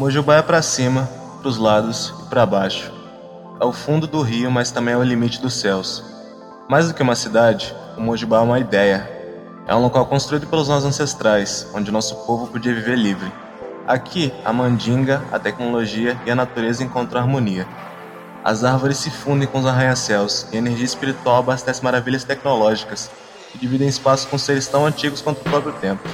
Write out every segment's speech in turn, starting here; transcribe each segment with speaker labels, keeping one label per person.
Speaker 1: Mojubá é para cima, para os lados e para baixo. É o fundo do rio, mas também é o limite dos céus. Mais do que uma cidade, o Mojubá é uma ideia. É um local construído pelos nossos ancestrais, onde nosso povo podia viver livre. Aqui, a mandinga, a tecnologia e a natureza encontram harmonia. As árvores se fundem com os arranha-céus e a energia espiritual abastece maravilhas tecnológicas que dividem espaço com seres tão antigos quanto o próprio tempo.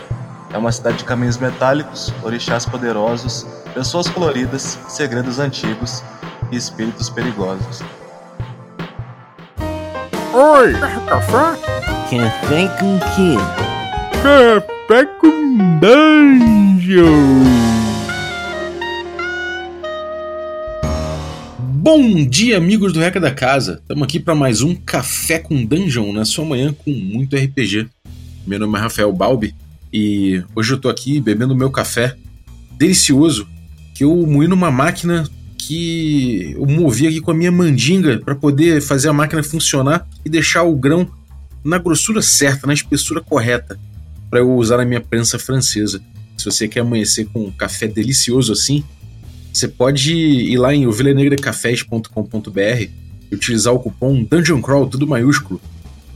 Speaker 1: É uma cidade de caminhos metálicos, orixás poderosos, pessoas coloridas, segredos antigos e espíritos perigosos.
Speaker 2: Oi! Café?
Speaker 3: Café com quê?
Speaker 2: Café com dungeon!
Speaker 4: Bom dia, amigos do Reca da Casa! Estamos aqui para mais um Café com Dungeon na sua manhã com muito RPG. Meu nome é Rafael Balbi e hoje eu tô aqui bebendo meu café delicioso que eu moí numa máquina que eu movi aqui com a minha mandinga para poder fazer a máquina funcionar e deixar o grão na grossura certa, na espessura correta, para eu usar na minha prensa francesa. Se você quer amanhecer com um café delicioso assim, você pode ir lá em ovelhanegracafés.com.br e utilizar o cupom Dungeon Crawl, tudo maiúsculo.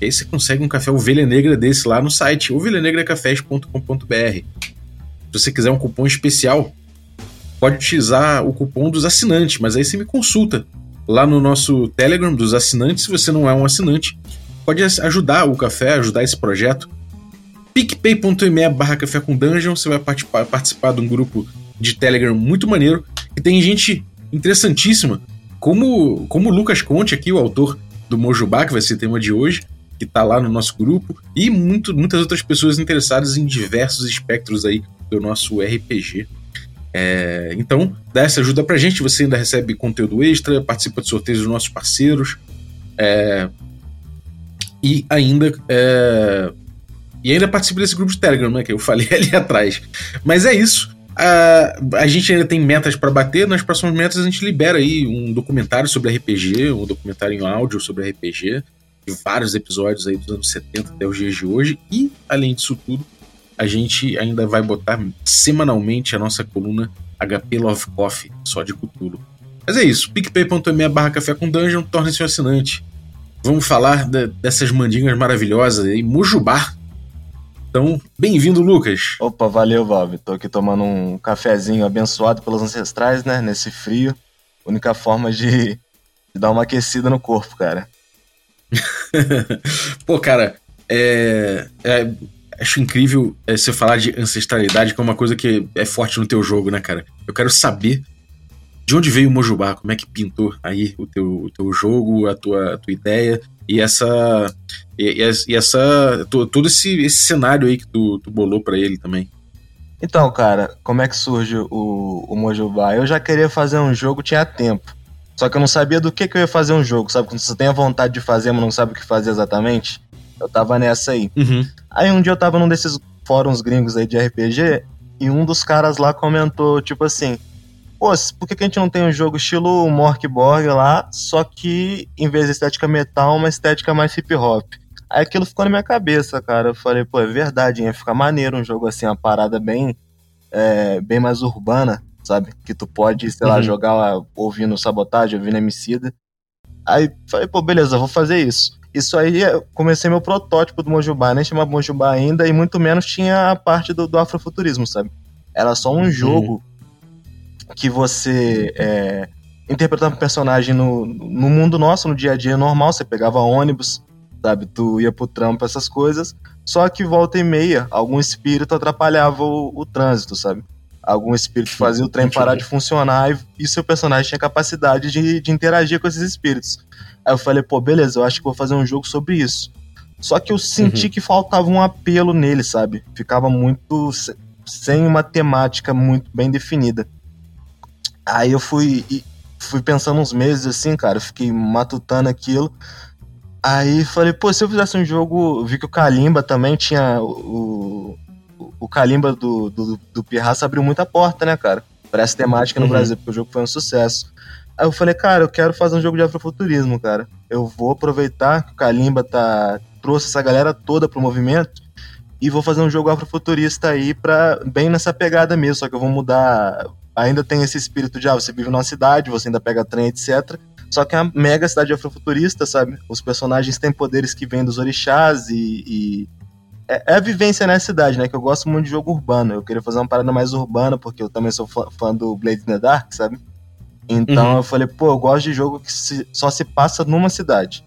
Speaker 4: Aí você consegue um café ovelha negra desse lá no site ovelhanegracafés.com.br. Se você quiser um cupom especial, pode utilizar o cupom dos assinantes, mas aí você me consulta lá no nosso Telegram dos assinantes. Se você não é um assinante, pode ajudar o café, ajudar esse projeto. picpay.me barra café com dungeon, você vai participar, participar de um grupo de Telegram muito maneiro e tem gente interessantíssima, como, como o Lucas Conte aqui, o autor do Mojubá, que vai ser tema de hoje, que está lá no nosso grupo, e muito, muitas outras pessoas interessadas em diversos espectros aí do nosso RPG. É, então, dá essa ajuda pra gente, você ainda recebe conteúdo extra, participa de sorteios dos nossos parceiros, é, e ainda é, e ainda participa desse grupo de Telegram, né, que eu falei ali atrás. Mas é isso. Uh, a gente ainda tem metas para bater. Nas próximas metas a gente libera aí um documentário sobre RPG, um documentário em áudio sobre RPG, de vários episódios aí dos anos 70 até os dias de hoje. E, além disso tudo, a gente ainda vai botar semanalmente a nossa coluna HP Love Coffee, só de Cthulhu. Mas é isso, picpay.me barra café com dungeon, torne-se um assinante. Vamos falar de, dessas mandingas maravilhosas aí, Mujubá, então, bem-vindo, Lucas.
Speaker 1: Opa, valeu, Valve. Tô aqui tomando um cafezinho abençoado pelos ancestrais, né? Nesse frio. Única forma de, de dar uma aquecida no corpo, cara.
Speaker 4: Pô, cara, é, é, acho incrível é, você falar de ancestralidade, que é uma coisa que é forte no teu jogo, né, cara? Eu quero saber de onde veio o Mojubá, como é que pintou aí o teu, o teu jogo, a tua, a tua ideia e essa e, e essa todo esse, esse cenário aí que tu, tu bolou para ele também.
Speaker 1: Então, cara, como é que surge o, o Mojubá? Eu já queria fazer um jogo, tinha tempo. Só que eu não sabia do que, que eu ia fazer um jogo, sabe? Quando você tem a vontade de fazer, mas não sabe o que fazer exatamente. Eu tava nessa aí.
Speaker 4: Uhum.
Speaker 1: Aí um dia eu tava num desses fóruns gringos aí de RPG e um dos caras lá comentou, tipo assim, pô, por que, que a gente não tem um jogo estilo Morkborg lá, só que em vez de estética metal, uma estética mais hip hop? Aí aquilo ficou na minha cabeça, cara. Eu falei, pô, é verdade, ia ficar maneiro um jogo assim, uma parada bem, é, bem mais urbana, sabe? Que tu pode, sei uhum. lá, jogar ouvindo sabotagem, ouvindo Emicida. Aí falei, pô, beleza, vou fazer isso. Isso aí, comecei meu protótipo do Mojubá, nem chamava Mojubá ainda, e muito menos tinha a parte do, do afrofuturismo, sabe? Era só um uhum. jogo que você é, interpretava um personagem no, no mundo nosso, no dia a dia normal, você pegava ônibus, sabe? Tu ia pro trampo, essas coisas. Só que volta e meia, algum espírito atrapalhava o, o trânsito, sabe? Algum espírito fazia o trem parar de funcionar e, e seu personagem tinha capacidade de, de interagir com esses espíritos. Aí eu falei, pô, beleza, eu acho que vou fazer um jogo sobre isso. Só que eu senti uhum. que faltava um apelo nele, sabe? Ficava muito sem uma temática muito bem definida. Aí eu fui, fui pensando uns meses assim, cara, fiquei matutando aquilo. Aí falei, pô, se eu fizesse um jogo, vi que o Kalimba também tinha o, o, Kalimba do, do, do Pirraça abriu muita porta, né, cara? Pra essa temática no uhum. Brasil, porque o jogo foi um sucesso. Aí eu falei, cara, eu quero fazer um jogo de afrofuturismo, cara. Eu vou aproveitar que o Kalimba tá, trouxe essa galera toda pro movimento e vou fazer um jogo afrofuturista aí pra, bem nessa pegada mesmo, só que eu vou mudar ainda tem esse espírito de, ah, você vive numa cidade, você ainda pega trem, etc. Só que é uma mega cidade afrofuturista, sabe? Os personagens têm poderes que vêm dos orixás e. e... É, é a vivência na cidade, né? Que eu gosto muito de jogo urbano. Eu queria fazer uma parada mais urbana, porque eu também sou fã, fã do Blade in the Dark, sabe? Então
Speaker 4: Uhum.
Speaker 1: eu falei, pô, eu gosto de jogo que se- só se passa numa cidade.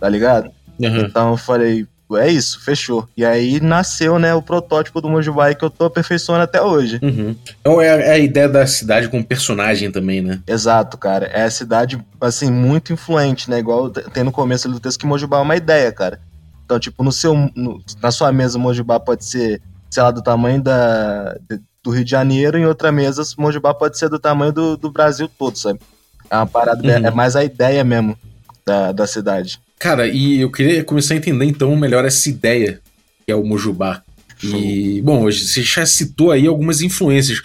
Speaker 1: Tá ligado?
Speaker 4: Aham.
Speaker 1: Então eu falei, é isso, fechou. E aí nasceu, né, o protótipo do Mojubai que eu tô aperfeiçoando até hoje.
Speaker 4: Uhum. Então é a, é a ideia da cidade como personagem também, né?
Speaker 1: Exato, cara. É a cidade, assim, muito influente, né? Igual tem no começo do texto que Mojubá é uma ideia, cara. Então, tipo, no seu, no- na sua mesa, Mojubá pode ser, sei lá, do tamanho da, de- do Rio de Janeiro, em outra mesa, Mojubá pode ser do tamanho do, do Brasil todo, sabe? É uma parada,
Speaker 4: Uhum.
Speaker 1: é mais a ideia mesmo da, da cidade.
Speaker 4: Cara, e eu queria começar a entender então melhor essa ideia que é o Mojubá. E, bom, você já citou aí algumas influências.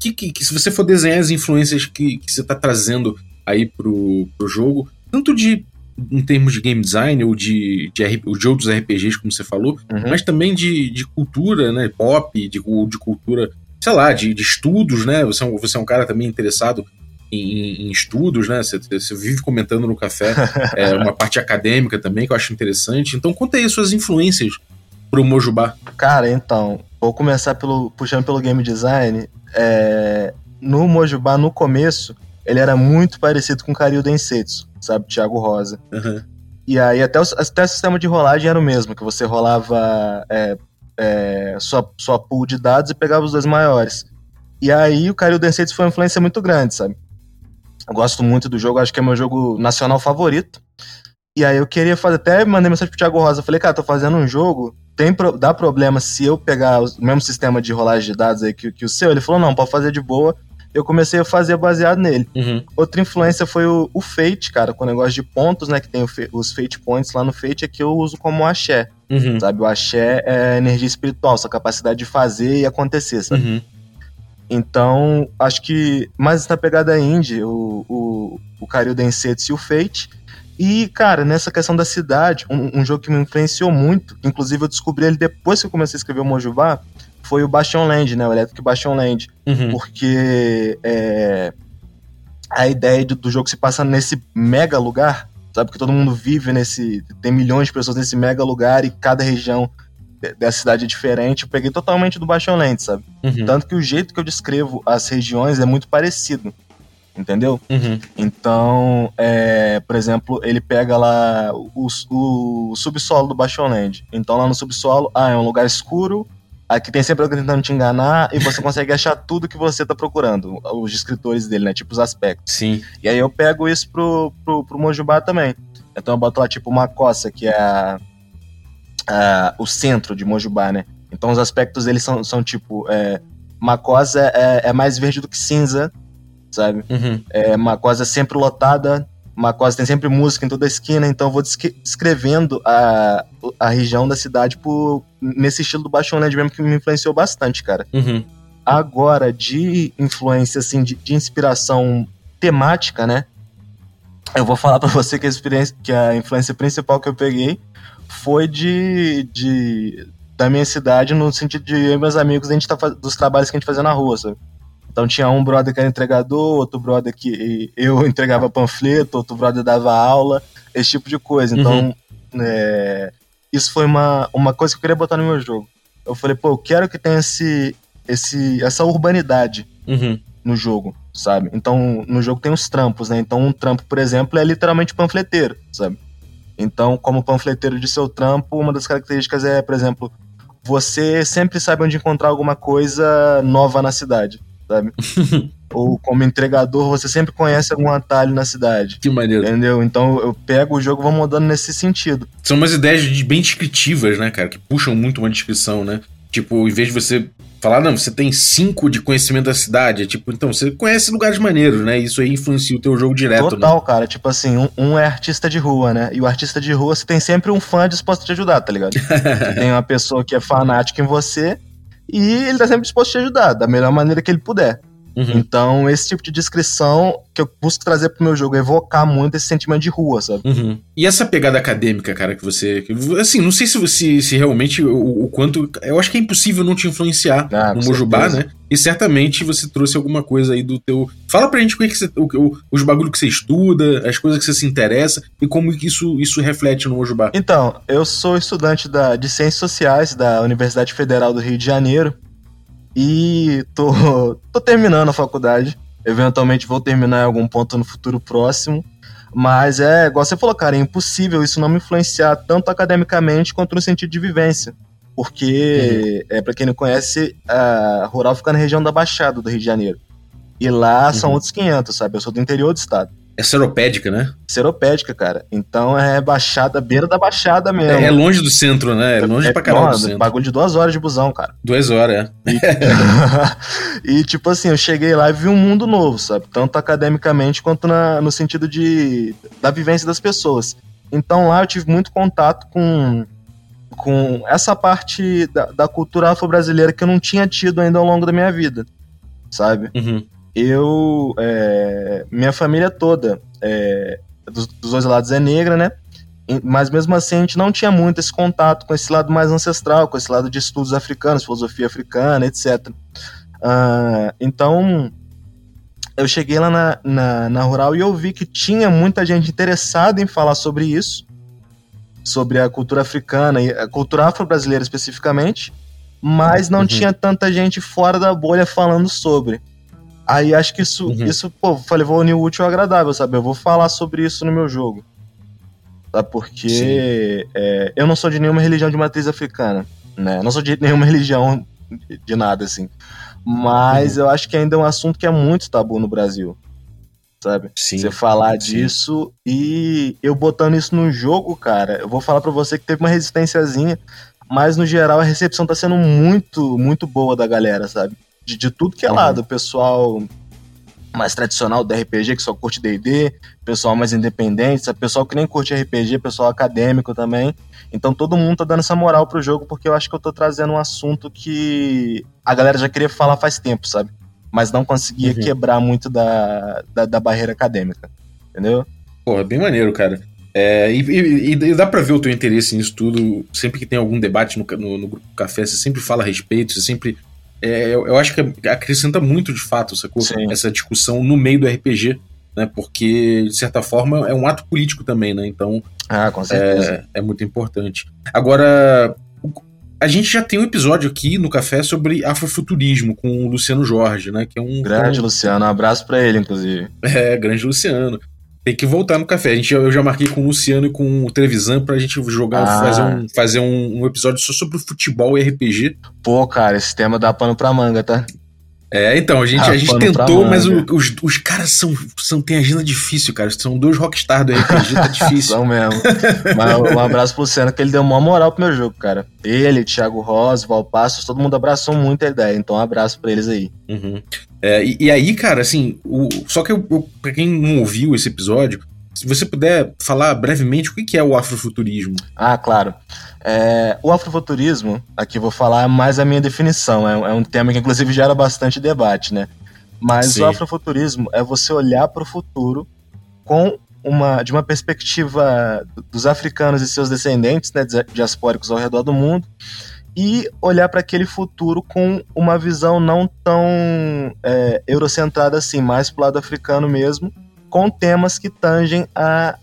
Speaker 4: Que, que, que se você for desenhar as influências que, que você tá trazendo aí pro, pro jogo, tanto de em termos de game design ou de, de, de outros RPGs, como você falou,
Speaker 1: Uhum.
Speaker 4: mas também de, de cultura, né? Pop, de, de cultura, sei lá, de, de estudos, né? Você é, um, você é um cara também interessado em, em estudos, né? Você, você vive comentando no café é, uma parte acadêmica também, que eu acho interessante. Então conta aí suas influências pro Mojubá.
Speaker 1: Cara, então, vou começar pelo puxando pelo game design. É, no Mojubá, no começo, ele era muito parecido com Karyu Densetsu, sabe? Thiago Rosa.
Speaker 4: Aham.
Speaker 1: E aí até o, até o sistema de rolagem era o mesmo, que você rolava é, é, sua, sua pool de dados e pegava os dois maiores. E aí o Karyu Densetsu foi uma influência muito grande, sabe? Eu gosto muito do jogo, acho que é meu jogo nacional favorito. E aí eu queria fazer, até mandei mensagem pro Thiago Rosa, falei, cara, tô fazendo um jogo, tem pro- dá problema se eu pegar o mesmo sistema de rolagem de dados aí que, que o seu? Ele falou, não, pode fazer de boa. Eu comecei a fazer baseado nele.
Speaker 4: Uhum.
Speaker 1: Outra influência foi o, o Fate, cara, com o negócio de pontos, né? Que tem fe- os Fate Points lá no Fate, é que eu uso como axé,
Speaker 4: Uhum.
Speaker 1: sabe? O axé é energia espiritual, sua capacidade de fazer e acontecer, sabe?
Speaker 4: Uhum.
Speaker 1: Então, acho que mais na pegada indie, o, o, o Karyu Densetsu e o Fate. E, cara, nessa questão da cidade, um, um jogo que me influenciou muito, inclusive eu descobri ele depois que eu comecei a escrever o Mojubá, foi o Bastion Land, né? O Electric Bastion Land
Speaker 4: Uhum.
Speaker 1: porque é, a ideia do, do jogo se passa nesse mega lugar, sabe? Que todo mundo vive nesse. Tem milhões de pessoas nesse mega lugar e cada região de- dessa cidade é diferente. Eu peguei totalmente do Bastion Land, sabe?
Speaker 4: Uhum.
Speaker 1: Tanto que o jeito que eu descrevo as regiões é muito parecido. Entendeu?
Speaker 4: Uhum.
Speaker 1: Então, é, por exemplo, ele pega lá o, o subsolo do Bastion Land. Então, lá no subsolo, ah, é um lugar escuro, aqui tem sempre alguém tentando te enganar, e você consegue achar tudo que você tá procurando, os descritores dele, né? Tipo os aspectos.
Speaker 4: Sim.
Speaker 1: E aí eu pego isso pro, pro, pro Mojubá também. Então eu boto lá, tipo, uma coça, que é a, a- o centro de Mojubá, né? Então os aspectos deles são, são tipo, é, Macosa é, é mais verde do que cinza, sabe?
Speaker 4: Uhum.
Speaker 1: É, Macosa é sempre lotada, Macosa tem sempre música em toda esquina, então eu vou descre- descrevendo a, a região da cidade por, nesse estilo do Bastion Land mesmo que me influenciou bastante, cara.
Speaker 4: Uhum.
Speaker 1: Agora, de influência, assim, de, de inspiração temática, né? Eu vou falar pra você que a, experiência, que a influência principal que eu peguei foi de, de da minha cidade, no sentido de eu e meus amigos, a gente tá, dos trabalhos que a gente fazia na rua, sabe? Então tinha um brother que era entregador, outro brother que eu entregava panfleto, outro brother dava aula, esse tipo de coisa. Então, é, isso foi uma, uma coisa que eu queria botar no meu jogo. Eu falei, pô, eu quero que tenha esse, esse, essa urbanidade
Speaker 4: Uhum.
Speaker 1: no jogo, sabe? Então, no jogo tem os trampos, né? Então, um trampo, por exemplo, é literalmente panfleteiro, sabe? Então, como panfleteiro de seu trampo, uma das características é, por exemplo, você sempre sabe onde encontrar alguma coisa nova na cidade, sabe? Ou como entregador, você sempre conhece algum atalho na cidade.
Speaker 4: Que maneiro.
Speaker 1: Entendeu? Então eu pego o jogo e vou mudando nesse sentido.
Speaker 4: São umas ideias de- bem descritivas, né, cara? Que puxam muito uma descrição, né? Tipo, em vez de você falar, não, você tem cinco de conhecimento da cidade, é tipo, então, você conhece lugares maneiros, né? Isso aí influencia o teu jogo direto,
Speaker 1: Total, cara. Tipo assim, um, um é artista de rua, né? E o artista de rua, você tem sempre um fã disposto a te ajudar, tá ligado? Tem uma pessoa que é fanática em você e ele tá sempre disposto a te ajudar, da melhor maneira que ele puder.
Speaker 4: Uhum.
Speaker 1: Então, esse tipo de descrição que eu busco trazer pro meu jogo é evocar muito esse sentimento de rua, sabe?
Speaker 4: Uhum. E essa pegada acadêmica, cara, que você. que- Assim, não sei se, você, se realmente o, o quanto. Eu acho que é impossível não te influenciar
Speaker 1: Ah,
Speaker 4: no Mojubá, né? E certamente você trouxe alguma coisa aí do teu. Fala pra gente o que, que você, o, o, os bagulho que você estuda, as coisas que você se interessa e como isso, isso reflete no Ojubá.
Speaker 1: Então, eu sou estudante da, de Ciências Sociais da Universidade Federal do Rio de Janeiro e tô, tô terminando a faculdade. Eventualmente vou terminar em algum ponto no futuro próximo. Mas é, igual você falou, cara, é impossível isso não me influenciar tanto academicamente quanto no sentido de vivência. Porque, uhum. é, para quem não conhece, a Rural fica na região da Baixada do Rio de Janeiro. E lá são uhum. outros 500, sabe? Eu sou do interior do estado.
Speaker 4: É seropédica, né?
Speaker 1: Seropédica, cara. Então é baixada, beira da baixada mesmo.
Speaker 4: É, é longe do centro, né? É longe é, pra caralho do centro.
Speaker 1: Bagulho de duas horas de busão, cara.
Speaker 4: Duas horas, é.
Speaker 1: E, e, tipo assim, eu cheguei lá e vi um mundo novo, sabe? Tanto academicamente quanto na, no sentido de da vivência das pessoas. Então lá eu tive muito contato com, com essa parte da, da cultura afro-brasileira que eu não tinha tido ainda ao longo da minha vida, sabe?
Speaker 4: Uhum
Speaker 1: eu. É, minha família toda, é, dos, dos, dois lados, é negra, né? Mas mesmo assim a gente não tinha muito esse contato com esse lado mais ancestral, com esse lado de estudos africanos, filosofia africana, etc. Uh, ah, então eu cheguei lá na, na, na, Rural e eu vi que tinha muita gente interessada em falar sobre isso, sobre a cultura africana e a cultura afro-brasileira especificamente, mas não uhum. tinha tanta gente fora da bolha falando sobre. Aí acho que isso, uhum. isso pô, falei, vou unir o útil ao agradável, sabe? Eu vou falar sobre isso no meu jogo. Sabe? Porque é, eu não sou de nenhuma religião de matriz africana, né? Não sou de nenhuma religião de nada, assim. Mas uhum. eu acho que ainda é um assunto que é muito tabu no Brasil. Sabe?
Speaker 4: Sim,
Speaker 1: você falar sim. disso e eu botando isso no jogo, cara, eu vou falar para você que teve uma resistênciazinha, mas no geral a recepção tá sendo muito, muito boa da galera, sabe? De, de tudo que é uhum. lado. O pessoal mais tradicional do RPG, que só curte D&D, pessoal mais independente, pessoal que nem curte RPG, pessoal acadêmico também. Então todo mundo tá dando essa moral pro jogo, porque eu acho que eu tô trazendo um assunto que a galera já queria falar faz tempo, sabe? Mas não conseguia uhum. quebrar muito da, da, da, barreira acadêmica, entendeu?
Speaker 4: Pô, é bem maneiro, cara. É, e, e, e, dá pra ver o teu interesse nisso tudo. Sempre que tem algum debate no, no, no grupo café, você sempre fala a respeito, você sempre é, eu, eu, acho que acrescenta muito de fato sacou? essa discussão no meio do RPG, né? Porque, de certa forma, é um ato político também, né? Então.
Speaker 1: Ah, com certeza.
Speaker 4: É, é muito importante. Agora, a gente já tem um episódio aqui no Café sobre afrofuturismo com o Luciano Jorge, né? Que é um.
Speaker 1: Grande um... Luciano, um abraço para ele, inclusive.
Speaker 4: É, grande Luciano. Tem que voltar no café. A gente, eu já marquei com o Luciano e com o Trevisan pra gente jogar, ah. fazer, um, fazer um, um, episódio só sobre futebol e RPG.
Speaker 1: Pô, cara, esse tema dá pano pra manga, tá?
Speaker 4: É, então, a gente, ah, a gente tentou, mas o, os, os caras são, são. Tem agenda difícil, cara. São dois rockstar do RPG, tá difícil.
Speaker 1: são mesmo. mas um abraço pro Luciano, que ele deu uma moral pro meu jogo, cara. Ele, Thiago Rosa, Valpassos, todo mundo abraçou muito a ideia. Então, um abraço pra eles aí.
Speaker 4: Uhum. É, e, e, aí, cara, assim, o, só que eu, eu, pra quem não ouviu esse episódio, se você puder falar brevemente o que é o afrofuturismo.
Speaker 1: Ah, claro. É, o afrofuturismo, aqui vou falar mais a minha definição, é, é um tema que inclusive gera bastante debate, né? Mas Sim. o afrofuturismo é você olhar para o futuro com uma, de uma perspectiva dos africanos e seus descendentes, né, diaspóricos ao redor do mundo, e olhar para aquele futuro com uma visão não tão é, eurocentrada assim, mais pro lado africano mesmo, com temas que tangem a,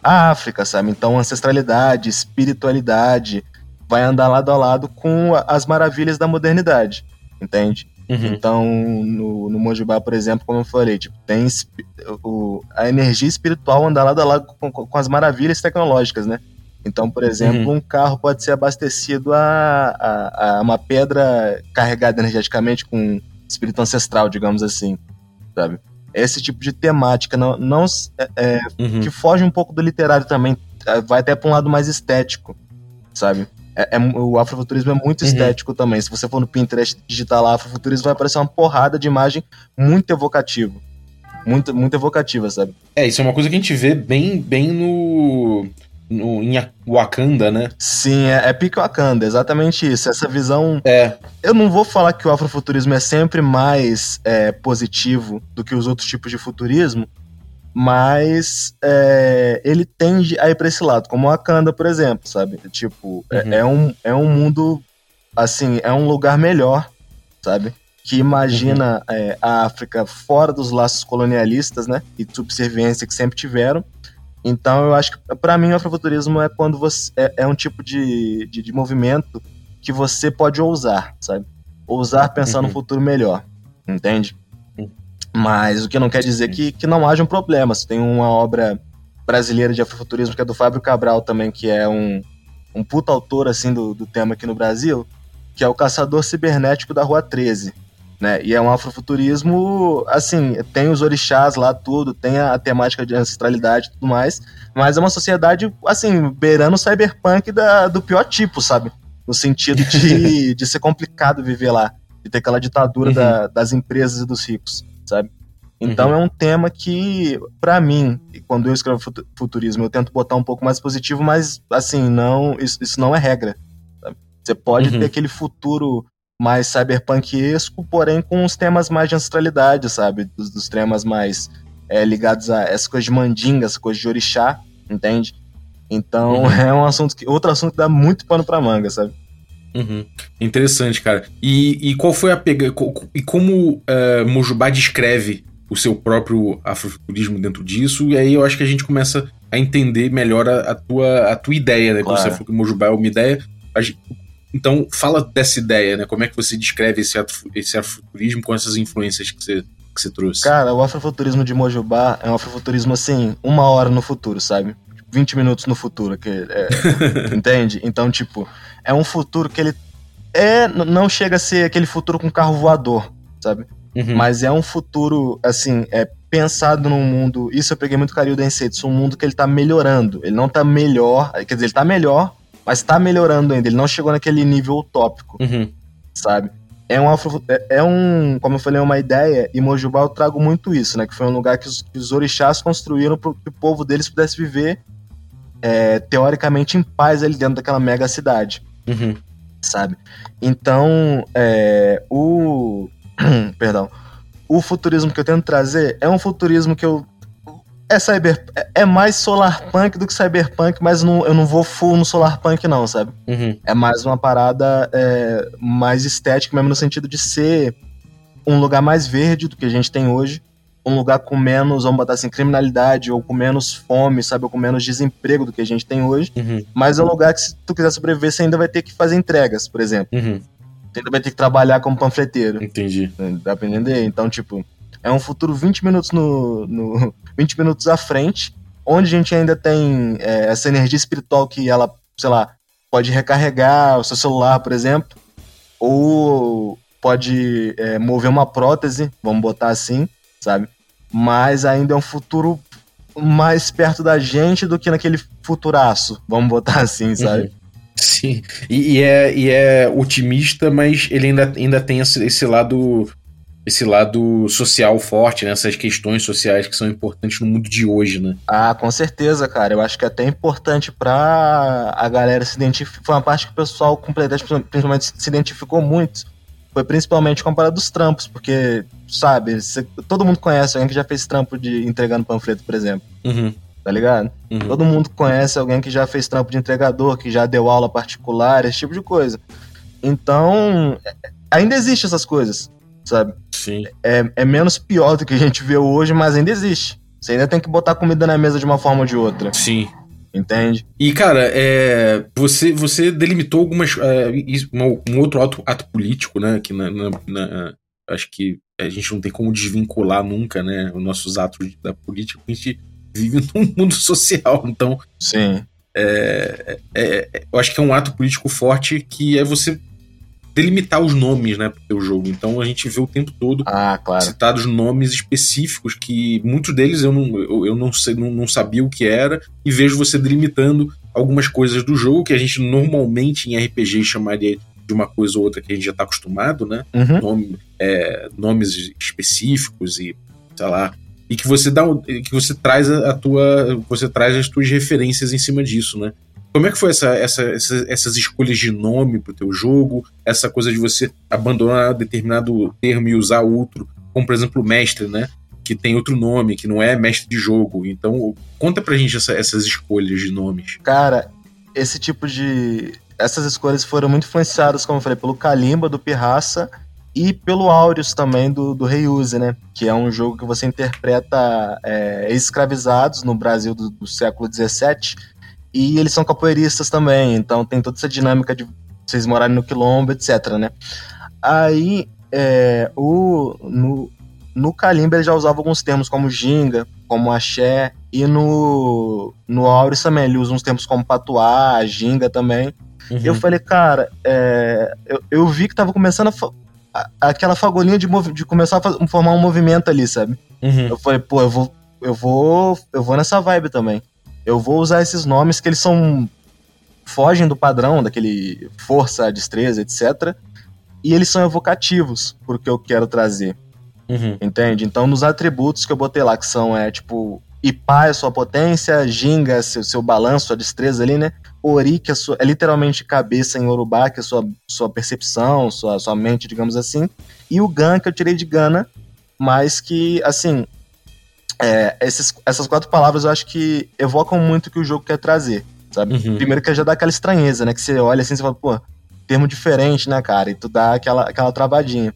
Speaker 1: a África, sabe? Então, ancestralidade, espiritualidade, vai andar lado a lado com as maravilhas da modernidade, entende? Uhum. Então, no, no Mojibá, por exemplo, como eu falei, tipo, tem o, a energia espiritual andar lado a lado com, com as maravilhas tecnológicas, né? Então, por exemplo, uhum. um carro pode ser abastecido a, a, a, uma pedra carregada energeticamente com espírito ancestral, digamos assim, sabe? Esse tipo de temática não, não é, é, uhum. que foge um pouco do literário também, é, vai até para um lado mais estético, sabe? É, é, o afrofuturismo é muito uhum. estético também. Se você for no Pinterest digitar lá afrofuturismo, vai aparecer uma porrada de imagem muito evocativa. Muito, muito evocativa, sabe?
Speaker 4: É, isso é uma coisa que a gente vê bem, bem no no, em Wakanda, né?
Speaker 1: Sim, é, é pique Wakanda, exatamente isso. Essa visão.
Speaker 4: É.
Speaker 1: Eu não vou falar que o afrofuturismo é sempre mais é, positivo do que os outros tipos de futurismo, mas é, ele tende a ir pra esse lado, como Wakanda, por exemplo, sabe? Tipo, é, uhum. é, um, é um mundo, assim, é um lugar melhor, sabe? que imagina é, a África fora dos laços colonialistas, né, e subserviência que sempre tiveram. Então eu acho que para mim o afrofuturismo é quando você é, é um tipo de, de, de, movimento que você pode ousar, sabe? Ousar pensar uhum. no futuro melhor, entende? Uhum. Mas o que não quer dizer que, que não haja um problema. Se tem uma obra brasileira de afrofuturismo que é do Fábio Cabral também, que é um, um puta autor assim do, do tema aqui no Brasil, que é o Caçador Cibernético da Rua 13 né? E é um afrofuturismo, assim, tem os orixás lá, tudo, tem a, a temática de ancestralidade e tudo mais, mas é uma sociedade, assim, beirando o cyberpunk da, do pior tipo, sabe? No sentido de, de ser complicado viver lá, de ter aquela ditadura uhum. da, das empresas e dos ricos, sabe? Então uhum. é um tema que, para mim, quando eu escrevo futurismo, eu tento botar um pouco mais positivo, mas assim, não, isso, isso não é regra. Sabe? Você pode uhum. ter aquele futuro mais cyberpunkesco, porém com os temas mais de ancestralidade, sabe? Dos, dos temas mais é, ligados a essas coisas de mandinga, essas coisas de orixá, entende? Então uhum. é um assunto que. Outro assunto que dá muito pano pra manga, sabe?
Speaker 4: Uhum. Interessante, cara. E, e qual foi a pega. E como uh, Mojubá descreve o seu próprio afrofuturismo dentro disso? E aí eu acho que a gente começa a entender melhor a, a tua, a tua ideia, né? Claro. Quando você falou que Mojubá é uma ideia, gente, então, fala dessa ideia, né? Como é que você descreve esse, esse afrofuturismo com essas influências que você, que você trouxe?
Speaker 1: Cara, o afrofuturismo de Mojubá é um afrofuturismo assim, uma hora no futuro, sabe? 20 minutos no futuro, que é, entende? Então, tipo, é um futuro que ele é não chega a ser aquele futuro com carro voador, sabe? Uhum. Mas é um futuro, assim, é pensado num mundo. Isso eu peguei muito carinho da Insights, um mundo que ele tá melhorando. Ele não tá melhor, quer dizer, ele tá melhor, mas tá melhorando ainda. Ele não chegou naquele nível utópico,
Speaker 4: uhum.
Speaker 1: sabe? É um, afro, é, é, um, como eu falei, é uma ideia, e Mojubá eu trago muito isso, né? Que foi um lugar que os, que os orixás construíram para que o povo deles pudesse viver é, teoricamente em paz ali dentro daquela mega cidade,
Speaker 4: uhum.
Speaker 1: sabe? Então, é, o... perdão. O futurismo que eu tento trazer é um futurismo que eu é cyber é, é mais solarpunk do que cyberpunk, mas não, eu não vou full no solarpunk não, sabe?
Speaker 4: Uhum.
Speaker 1: É mais uma parada é, mais estética mesmo no sentido de ser um lugar mais verde do que a gente tem hoje, um lugar com menos, vamos botar assim, criminalidade ou com menos fome, sabe, ou com menos desemprego do que a gente tem hoje,
Speaker 4: uhum.
Speaker 1: mas é um lugar que se tu quiser sobreviver, você ainda vai ter que fazer entregas, por exemplo.
Speaker 4: Uhum.
Speaker 1: Você ainda vai ter que trabalhar como panfleteiro.
Speaker 4: Entendi.
Speaker 1: Dá pra entender? Então, tipo, é um futuro 20 minutos no, no 20 minutos à frente, onde a gente ainda tem é, essa energia espiritual que ela, sei lá, pode recarregar o seu celular, por exemplo, ou pode é, mover uma prótese, vamos botar assim, sabe? Mas ainda é um futuro mais perto da gente do que naquele futuraço, vamos botar assim, sabe? Uhum.
Speaker 4: Sim, e, e, é, e é otimista, mas ele ainda, ainda tem esse, esse lado esse lado social forte, né? Essas questões sociais que são importantes no mundo de hoje, né?
Speaker 1: Ah, com certeza, cara. Eu acho que é até importante pra a galera se identificar. Foi uma parte que o pessoal completamente, principalmente, se identificou muito. Foi principalmente com a parada dos trampos, porque, sabe, cê, todo mundo conhece alguém que já fez trampo de entregando panfleto, por exemplo.
Speaker 4: Uhum.
Speaker 1: Tá ligado?
Speaker 4: Uhum.
Speaker 1: Todo mundo conhece alguém que já fez trampo de entregador, que já deu aula particular, esse tipo de coisa. Então, é, ainda existe essas coisas sabe?
Speaker 4: Sim.
Speaker 1: É, é menos pior do que a gente vê hoje, mas ainda existe. Você ainda tem que botar comida na mesa de uma forma ou de outra.
Speaker 4: Sim.
Speaker 1: Entende?
Speaker 4: E, cara, é, você, você delimitou algumas. É, um outro ato, ato político, né? Que na, na, na, acho que a gente não tem como desvincular nunca, né? Os nossos atos da política, a gente vive num mundo social, então.
Speaker 1: Sim.
Speaker 4: É, é, é, eu acho que é um ato político forte que é você delimitar os nomes, né, pro jogo. Então a gente vê o tempo todo
Speaker 1: ah, claro.
Speaker 4: citados nomes específicos que muitos deles eu não, eu, eu não, sei, não, não sabia o que era e vejo você delimitando algumas coisas do jogo que a gente normalmente em RPG chamaria de uma coisa ou outra que a gente já está acostumado, né?
Speaker 1: Uhum.
Speaker 4: Nome, é, nomes específicos e sei lá e que você dá que você traz a, a tua você traz as tuas referências em cima disso, né? Como é que foi essa, essa, essa, essas escolhas de nome pro teu jogo? Essa coisa de você abandonar determinado termo e usar outro, como por exemplo mestre, né? Que tem outro nome, que não é mestre de jogo. Então, conta pra gente essa, essas escolhas de nomes.
Speaker 1: Cara, esse tipo de. Essas escolhas foram muito influenciadas, como eu falei, pelo Kalimba, do Pirraça e pelo Aureus também do, do Reuse, né? Que é um jogo que você interpreta é, escravizados no Brasil do, do século XVII e eles são capoeiristas também, então tem toda essa dinâmica de vocês morarem no quilombo, etc, né? Aí, é, o, no, no Kalimba ele já usava alguns termos como ginga, como axé, e no, no Aureus também ele usa uns termos como patuá, ginga também. Uhum. Eu falei, cara, é, eu, eu vi que tava começando a, a, aquela fagulhinha de, de começar a formar um movimento ali, sabe?
Speaker 4: Uhum.
Speaker 1: Eu falei, pô, eu vou, eu vou, eu vou nessa vibe também. Eu vou usar esses nomes que eles são fogem do padrão daquele força, destreza, etc. E eles são evocativos porque eu quero trazer.
Speaker 4: Uhum.
Speaker 1: Entende? Então, nos atributos que eu botei lá, que são, é, tipo, Ipá é sua potência, Ginga, seu, seu balanço, sua destreza ali, né? Ori, que é, sua, é literalmente cabeça em Urubá, que é sua, sua percepção, sua, sua mente, digamos assim. E o Gan, que eu tirei de Gana, mas que, assim, é, esses, essas quatro palavras eu acho que evocam muito o que o jogo quer trazer, sabe?
Speaker 4: Uhum.
Speaker 1: Primeiro que já dá aquela estranheza, né? Que você olha assim e fala, pô, termo diferente, né, cara? E tu dá aquela, aquela travadinha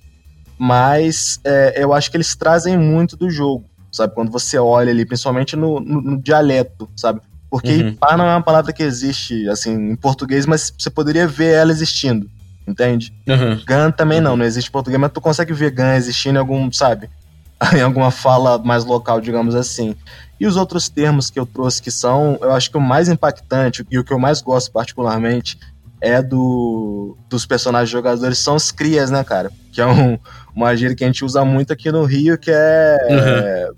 Speaker 1: mas é, eu acho que eles trazem muito do jogo, sabe? Quando você olha ali, principalmente no, no, no dialeto, sabe? Porque
Speaker 4: Uhum.
Speaker 1: Não é uma palavra que existe, assim, em português, mas você poderia ver ela existindo, entende?
Speaker 4: Uhum.
Speaker 1: Gan também não, não existe em português, mas tu consegue ver Gan existindo em algum, sabe? em alguma fala mais local, digamos assim. E os outros termos que eu trouxe que são, eu acho que o mais impactante e o que eu mais gosto particularmente é do dos personagens jogadores são os crias, né, cara? Que é um, uma gíria que a gente usa muito aqui no Rio, que é, é,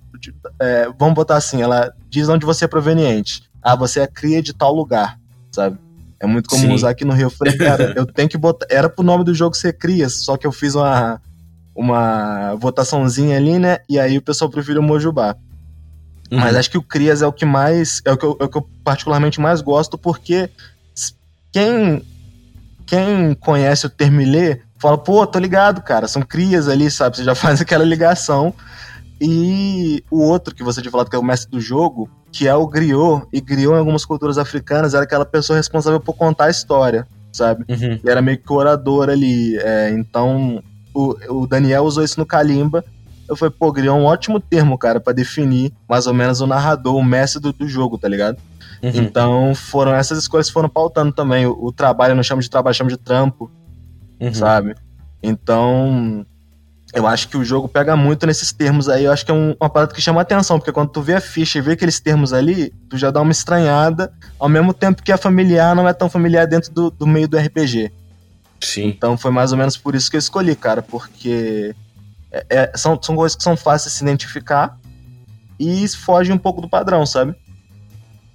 Speaker 1: é, vamos botar assim, ela diz onde você é proveniente. Ah, você é cria de tal lugar, sabe? É muito comum
Speaker 4: Sim.
Speaker 1: usar aqui no Rio. Eu falei, cara, eu tenho que botar. Era pro nome do jogo ser Crias, só que eu fiz uma, uma votaçãozinha ali, né? E aí o pessoal preferiu Mojubá.
Speaker 4: Uhum.
Speaker 1: Mas acho que o Crias é o que mais. É o que eu, é o que eu particularmente mais gosto, porque quem, quem conhece o Termilê fala, pô, tô ligado, cara. São crias ali, sabe? Você já faz aquela ligação. E o outro que você tinha falado que é o mestre do jogo, que é o griot, e griot em algumas culturas africanas era aquela pessoa responsável por contar a história, sabe?
Speaker 4: Uhum.
Speaker 1: E era meio que o orador ali. é, então, o, o Daniel usou isso no Kalimba. Eu falei, pô, griot é um ótimo termo, cara, pra definir mais ou menos o narrador, o mestre do, do jogo, tá ligado?
Speaker 4: Uhum.
Speaker 1: Então, foram essas escolhas que foram pautando também. O, o trabalho, eu não chamo de trabalho, chamo de trampo,
Speaker 4: Uhum.
Speaker 1: sabe? Então, eu acho que o jogo pega muito nesses termos aí. Eu acho que é um- uma parada que chama atenção, porque quando tu vê a ficha e vê aqueles termos ali, tu já dá uma estranhada, ao mesmo tempo que é familiar, não é tão familiar dentro do, do meio do RPG.
Speaker 4: Sim.
Speaker 1: Então foi mais ou menos por isso que eu escolhi, cara, porque é- é- são, são coisas que são fáceis de se identificar e fogem um pouco do padrão, sabe?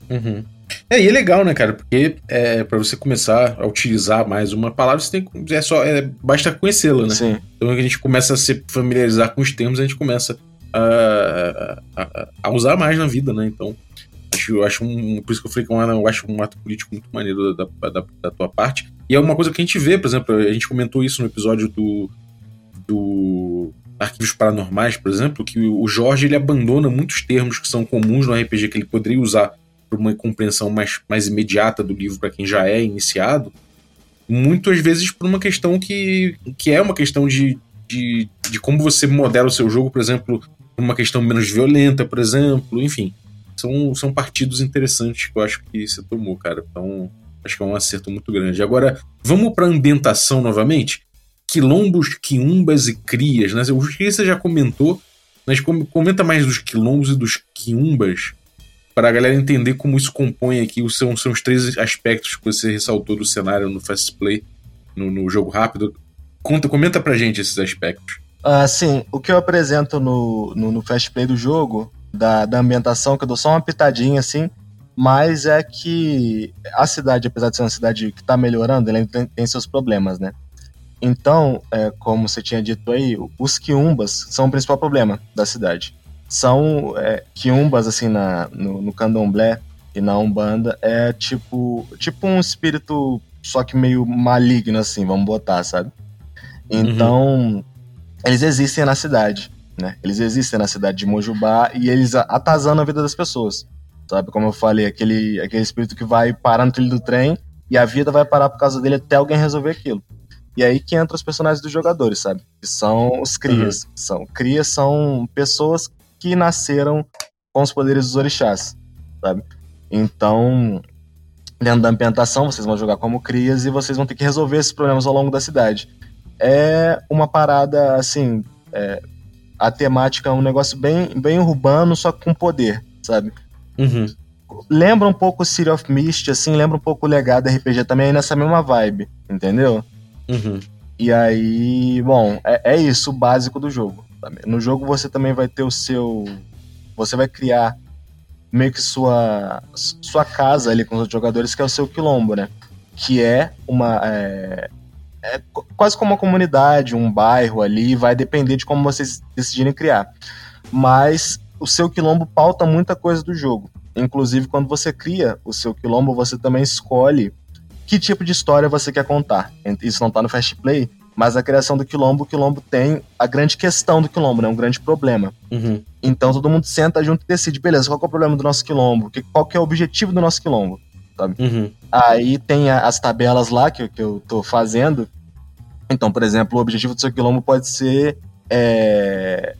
Speaker 4: Uhum. É, e é legal, né, cara? Porque é, para você começar a utilizar mais uma palavra, você tem. É só, é, basta conhecê-la, né?
Speaker 1: Sim.
Speaker 4: Então a gente começa a se familiarizar com os termos, a gente começa a, a, a usar mais na vida, né? Então, acho, acho um. Por isso que eu falei que é eu acho um ato político muito maneiro da, da, da- tua parte. E é uma coisa que a gente vê, por exemplo, a gente comentou isso no episódio do. do Arquivos Paranormais, por exemplo, que o Jorge ele abandona muitos termos que são comuns no RPG que ele poderia usar para uma compreensão mais, mais imediata do livro para quem já é iniciado, muitas vezes por uma questão que, que é uma questão de, de, de como você modela o seu jogo, por exemplo, uma questão menos violenta, por exemplo, enfim. São, são partidos interessantes que eu acho que você tomou, cara. Então, acho que é um acerto muito grande. Agora, vamos para ambientação novamente? Quilombos, quiumbas e crias, né? Os crias você já comentou, mas com- comenta mais dos quilombos e dos quiumbas para a galera entender como isso compõe aqui. Os- São, são os três aspectos que você ressaltou do cenário no Fast Play, no, no jogo rápido. Conta, comenta pra gente esses aspectos.
Speaker 1: Ah, sim, o que eu apresento no, no, no Fast Play do jogo, da, da ambientação, que eu dou só uma pitadinha assim, mas é que a cidade, apesar de ser uma cidade que tá melhorando, ela tem, tem seus problemas, né? Então, é, como você tinha dito aí, os quiumbas são o principal problema da cidade. São é, quiumbas, assim, na, no, no candomblé e na umbanda, é tipo, tipo um espírito, só que meio maligno, assim, vamos botar, sabe? Então, eles existem na cidade, né? Eles existem na cidade de Mojubá e eles atazanam a vida das pessoas. Sabe, como eu falei, aquele, aquele espírito que vai parar no trilho do trem e a vida vai parar por causa dele até alguém resolver aquilo. E aí que entram os personagens dos jogadores, sabe? Que são os crias. São, crias são pessoas que nasceram com os poderes dos orixás, sabe? Então, dentro da ambientação, vocês vão jogar como crias e vocês vão ter que resolver esses problemas ao longo da cidade. É uma parada, assim, é, a temática é um negócio bem, bem urbano, só que com poder, sabe?
Speaker 4: Uhum.
Speaker 1: Lembra um pouco o City of Mist, assim, lembra um pouco o legado RPG também, nessa mesma vibe, entendeu?
Speaker 4: Uhum.
Speaker 1: E aí, bom, é, é isso o básico do jogo. sabe? No jogo você também vai ter o seu. Você vai criar meio que sua, sua casa ali com os outros jogadores, que é o seu quilombo, né? Que é uma. É, é qu- quase como uma comunidade, um bairro ali, vai depender de como vocês decidirem criar. Mas o seu quilombo pauta muita coisa do jogo. Inclusive, quando você cria o seu quilombo, você também escolhe que tipo de história você quer contar. Isso não tá no Fast Play, mas a criação do quilombo, o quilombo tem a grande questão do quilombo, né? Um grande problema.
Speaker 4: Uhum.
Speaker 1: Então todo mundo senta junto e decide, beleza, qual é o problema do nosso quilombo? Que- Qual que é o objetivo do nosso quilombo?
Speaker 4: Uhum.
Speaker 1: Aí tem as tabelas lá que, eu- que eu tô fazendo. Então, por exemplo, o objetivo do seu quilombo pode ser é,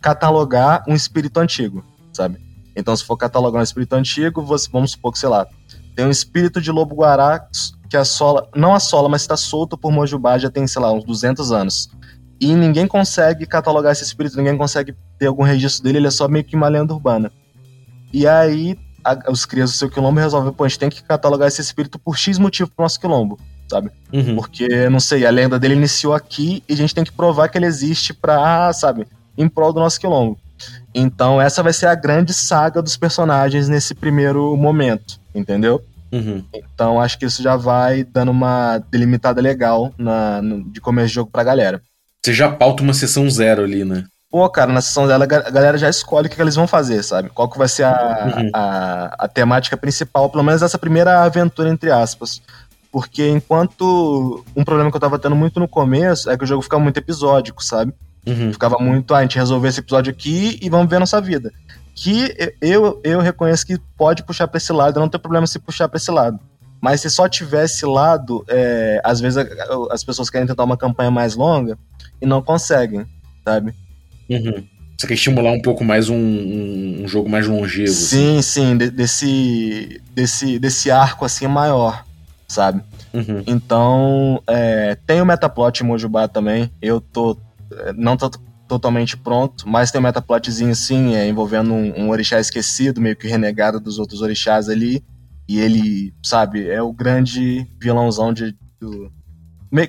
Speaker 1: catalogar um espírito antigo, sabe? Então, se for catalogar um espírito antigo, você, vamos supor que, sei lá, tem um espírito de lobo-guará que assola, não assola, mas está solto por Mojubá já tem, sei lá, uns 200 anos. E ninguém consegue catalogar esse espírito, ninguém consegue ter algum registro dele, ele é só meio que uma lenda urbana. E aí, a- os crias do seu quilombo resolvem, pô, a gente tem que catalogar esse espírito por X motivo pro nosso quilombo, sabe?
Speaker 4: Uhum.
Speaker 1: Porque, não sei, a lenda dele iniciou aqui e a gente tem que provar que ele existe pra, sabe, em prol do nosso quilombo. Então, essa vai ser a grande saga dos personagens nesse primeiro momento, entendeu?
Speaker 4: Uhum.
Speaker 1: Então, acho que isso já vai dando uma delimitada legal na, no- de começo de jogo pra galera.
Speaker 4: Você já pauta uma sessão zero ali, né?
Speaker 1: Pô, cara, na sessão dela, a ga- a galera já escolhe o que, que eles vão fazer, sabe? Qual que vai ser a,
Speaker 4: Uhum.
Speaker 1: a, a temática principal, pelo menos essa primeira aventura, entre aspas. Porque enquanto um problema que eu tava tendo muito no começo é que o jogo ficava muito episódico, sabe?
Speaker 4: Uhum.
Speaker 1: Ficava muito, ah, a gente resolveu esse episódio aqui e vamos ver a nossa vida. Que eu, eu reconheço que pode puxar pra esse lado, não tem problema se puxar pra esse lado. Mas se só tiver esse lado, é, às vezes as pessoas querem tentar uma campanha mais longa e não conseguem, sabe?
Speaker 4: Uhum. Você quer estimular um pouco mais um, um, um jogo mais longevo. assim.
Speaker 1: Sim, sim, de- desse, desse, desse arco assim maior, sabe?
Speaker 4: Uhum.
Speaker 1: Então, é, tem o Metaplot em Mojubá também. Eu tô. é, Não tô totalmente pronto, mas tem um Metaplotzinho sim, é, envolvendo um, um orixá esquecido, meio que renegado dos outros orixás ali. E ele, sabe, é o grande vilãozão de. Do,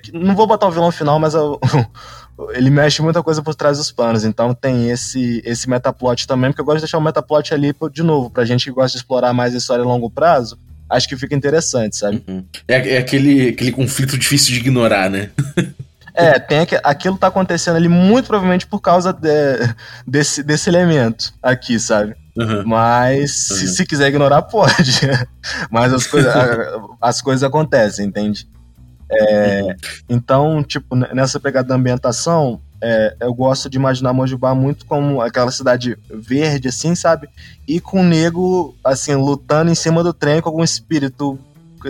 Speaker 1: que- não vou botar o vilão final, mas é o- ele mexe muita coisa por trás dos panos. Então tem esse, esse Metaplot também, porque eu gosto de deixar o Metaplot ali, de novo, pra gente que gosta de explorar mais a história a longo prazo. Acho que fica interessante, sabe?
Speaker 4: Uhum. É, é aquele, aquele conflito difícil de ignorar, né?
Speaker 1: É, tem aqu- aquilo tá acontecendo ali muito provavelmente por causa de- desse, desse elemento aqui, sabe?
Speaker 4: Uhum.
Speaker 1: Mas se,
Speaker 4: Uhum.
Speaker 1: se quiser ignorar, pode. Mas as, coisa, as coisas acontecem, entende? É, então, tipo, nessa pegada da ambientação, é, eu gosto de imaginar Mojubá muito como aquela cidade verde, assim, sabe? E com o nego, assim, lutando em cima do trem com algum espírito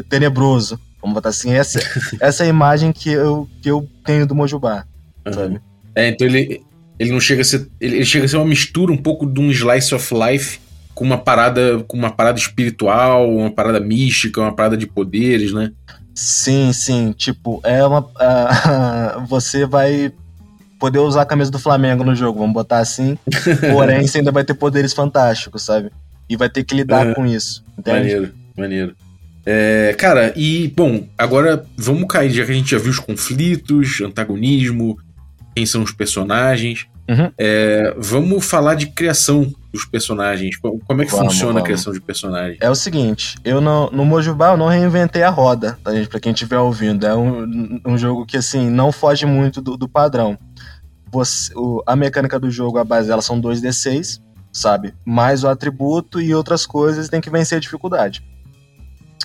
Speaker 1: tenebroso. Vamos botar assim, essa, essa é a imagem que eu, que eu tenho do Mojubá, sabe?
Speaker 4: É, então ele, ele não chega a ser. Ele, ele chega a ser uma mistura um pouco de um slice of life com uma parada. com uma parada espiritual, uma parada mística, uma parada de poderes, né?
Speaker 1: Sim, sim. Tipo, é uma. ah, você vai poder usar a camisa do Flamengo no jogo, vamos botar assim. Porém, você ainda vai ter poderes fantásticos, sabe? E vai ter que lidar
Speaker 4: Uhum.
Speaker 1: com isso. Entende?
Speaker 4: Maneiro, maneiro. É, cara, e bom, agora vamos cair, já que a gente já viu os conflitos, antagonismo, quem são os personagens.
Speaker 1: Uhum.
Speaker 4: É, vamos falar de criação dos personagens. Co- Como é que
Speaker 1: Vamos,
Speaker 4: funciona a
Speaker 1: vamos.
Speaker 4: criação de personagens?
Speaker 1: É o seguinte, eu não, no Mojubá eu não reinventei a roda, tá, gente? Pra quem estiver ouvindo. É um, um jogo que, assim, não foge muito do, do padrão. Você, o- a mecânica do jogo, a base dela são 2d6, sabe? Mais o atributo e outras coisas tem que vencer a dificuldade.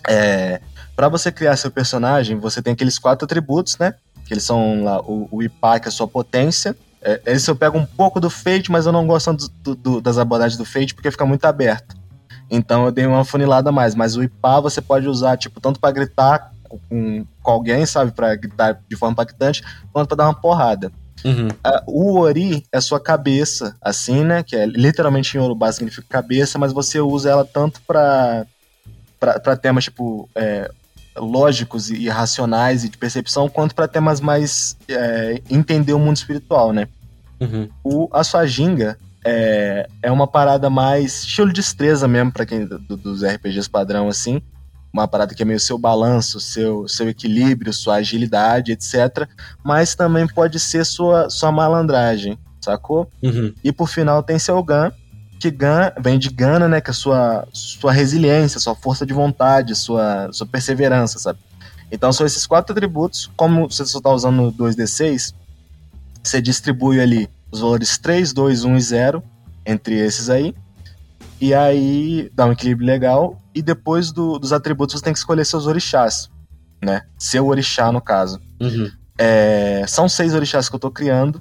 Speaker 1: É, para você criar seu personagem, você tem aqueles quatro atributos, né? Que eles são lá, o, o Ipá, que é a sua potência. É, esse eu pego um pouco do Fate, mas eu não gosto do- do- das abordagens do Fate porque fica muito aberto. Então eu dei uma funilada a mais. Mas o Ipá você pode usar, tipo, tanto pra gritar com, com alguém, sabe? Pra gritar de forma impactante, quanto pra dar uma porrada.
Speaker 4: Uhum.
Speaker 1: Ah, o Ori é sua cabeça, assim, né? Que é literalmente em Yorubá significa cabeça, mas você usa ela tanto pra, pra, pra temas, tipo, é, lógicos e racionais e de percepção, quanto pra temas mais é, entender o mundo espiritual, né?
Speaker 4: Uhum.
Speaker 1: O, a sua ginga é, é uma parada mais estilo de destreza mesmo, pra quem do- dos RPGs padrão, assim. Uma parada que é meio seu balanço, seu, seu equilíbrio, sua agilidade, etc. Mas também pode ser sua, sua malandragem, sacou?
Speaker 4: Uhum.
Speaker 1: E por final tem seu Gun, que Gun vem de Gana, né? Que é sua, sua resiliência, sua força de vontade, sua, sua perseverança, sabe? Então são esses quatro atributos. Como você só tá usando o 2D6, você distribui ali os valores 3, 2, 1 e 0 entre esses aí. E aí dá um equilíbrio legal. E depois do- dos atributos você tem que escolher seus orixás, né? Seu orixá, no caso.
Speaker 4: Uhum.
Speaker 1: É, são seis orixás que eu tô criando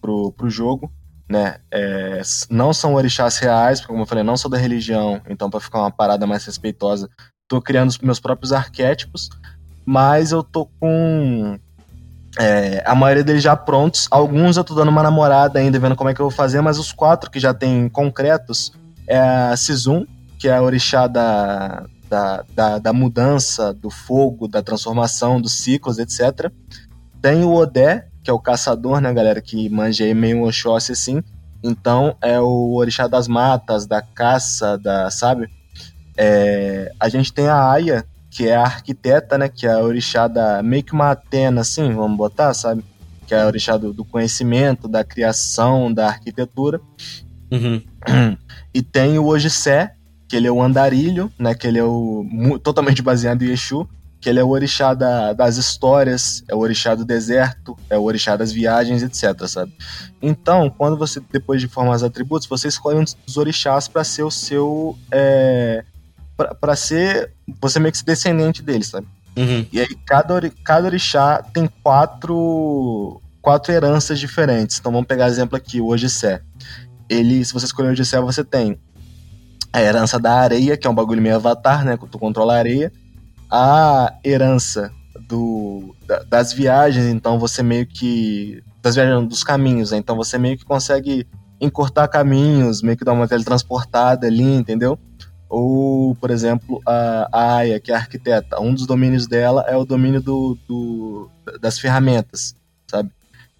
Speaker 1: pro, pro jogo, né? É, não são orixás reais, porque como eu falei, não sou da religião, então pra ficar uma parada mais respeitosa, tô criando os meus próprios arquétipos, mas eu tô com é, a maioria deles já prontos. Alguns eu tô dando uma namorada ainda, vendo como é que eu vou fazer, mas os quatro que já tem concretos é a Sizum, que é a orixá da, da, da, da mudança, do fogo, da transformação, dos ciclos, etc. Tem o Odé, que é o caçador, né, galera, que manja aí meio Oxóssi assim. Então é o orixá das matas, da caça, da, sabe? É, a gente tem a Aya, que é a arquiteta, né, que é a orixá da meio que uma Atena assim, vamos botar, sabe? Que é a orixá do, do conhecimento, da criação, da arquitetura.
Speaker 4: Uhum.
Speaker 1: E tem o Ogissé, que ele é o andarilho, né? Que ele é o totalmente baseado em Exu, que ele é o orixá da- das histórias, é o orixá do deserto, é o orixá das viagens, etc, sabe? Então, quando você, depois de formar os atributos, você escolhe um dos orixás para ser o seu... É, para ser... Você meio que descendente deles, sabe?
Speaker 4: Uhum.
Speaker 1: E aí cada, cada orixá tem quatro, quatro heranças diferentes. Então vamos pegar exemplo aqui, o Ogissé. Ele, se você escolher o Ogissé, você tem a herança da areia, que é um bagulho meio avatar, né? Tu controla a areia. A herança do, da- das viagens, então você meio que. Das viagens, dos caminhos, né? Então você meio que consegue encurtar caminhos, meio que dar uma teletransportada ali, entendeu? Ou, por exemplo, a, Aya, que é arquiteta, um dos domínios dela é o domínio do, do- das ferramentas, sabe?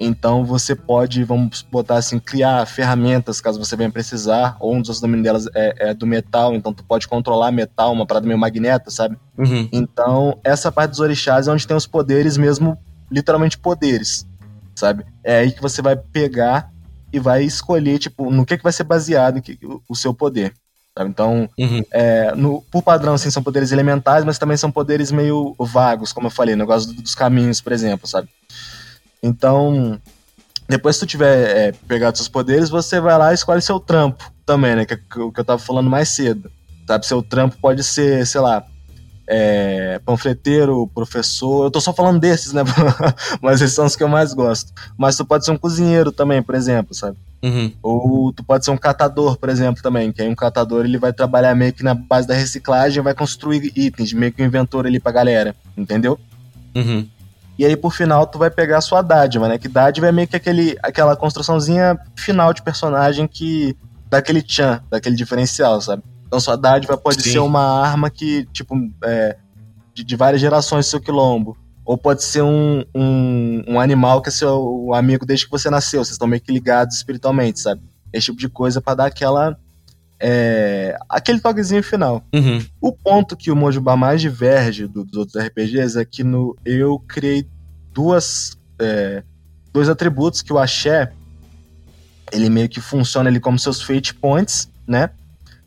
Speaker 1: Então você pode, vamos botar assim, criar ferramentas caso você venha precisar, ou um dos domínios delas é, é do metal, então tu pode controlar metal, uma parada meio magneta, sabe?
Speaker 4: Uhum.
Speaker 1: Então, essa parte dos orixás é onde tem os poderes mesmo, literalmente poderes, sabe? É aí que você vai pegar e vai escolher, tipo, no que, que vai ser baseado que- o, seu poder, sabe? Então,
Speaker 4: Uhum.
Speaker 1: é, no, por padrão, assim, são poderes elementais, mas também são poderes meio vagos, como eu falei, negócio do- dos caminhos, por exemplo, sabe? Então, depois que tu tiver é, pegado seus poderes, você vai lá e escolhe seu trampo também, né? Que é o que eu tava falando mais cedo. Sabe? Seu trampo pode ser, sei lá, é, panfleteiro, professor. Eu tô só falando desses, né? Mas esses são os que eu mais gosto. Mas tu pode ser um cozinheiro também, por exemplo, sabe?
Speaker 4: Uhum.
Speaker 1: Ou tu pode ser um catador, por exemplo, também. Que aí um catador ele vai trabalhar meio que na base da reciclagem, vai construir itens, meio que um inventor ali pra galera, entendeu?
Speaker 4: Uhum.
Speaker 1: E aí, por final, tu vai pegar a sua dádiva, né? Que dádiva é meio que aquele, aquela construçãozinha final de personagem que. dá aquele tchan, daquele diferencial, sabe? Então sua dádiva pode
Speaker 4: Sim.
Speaker 1: ser uma arma que, tipo, é, de, de várias gerações do seu quilombo. Ou pode ser um, um, um animal que é seu amigo desde que você nasceu. Vocês estão meio que ligados espiritualmente, sabe? Esse tipo de coisa pra dar aquela. É, aquele toquezinho final.
Speaker 4: Uhum.
Speaker 1: O ponto que o Mojubá mais diverge do- dos outros RPGs é que no, eu criei duas, é, dois atributos que o Axé ele meio que funciona ali como seus fate points, né?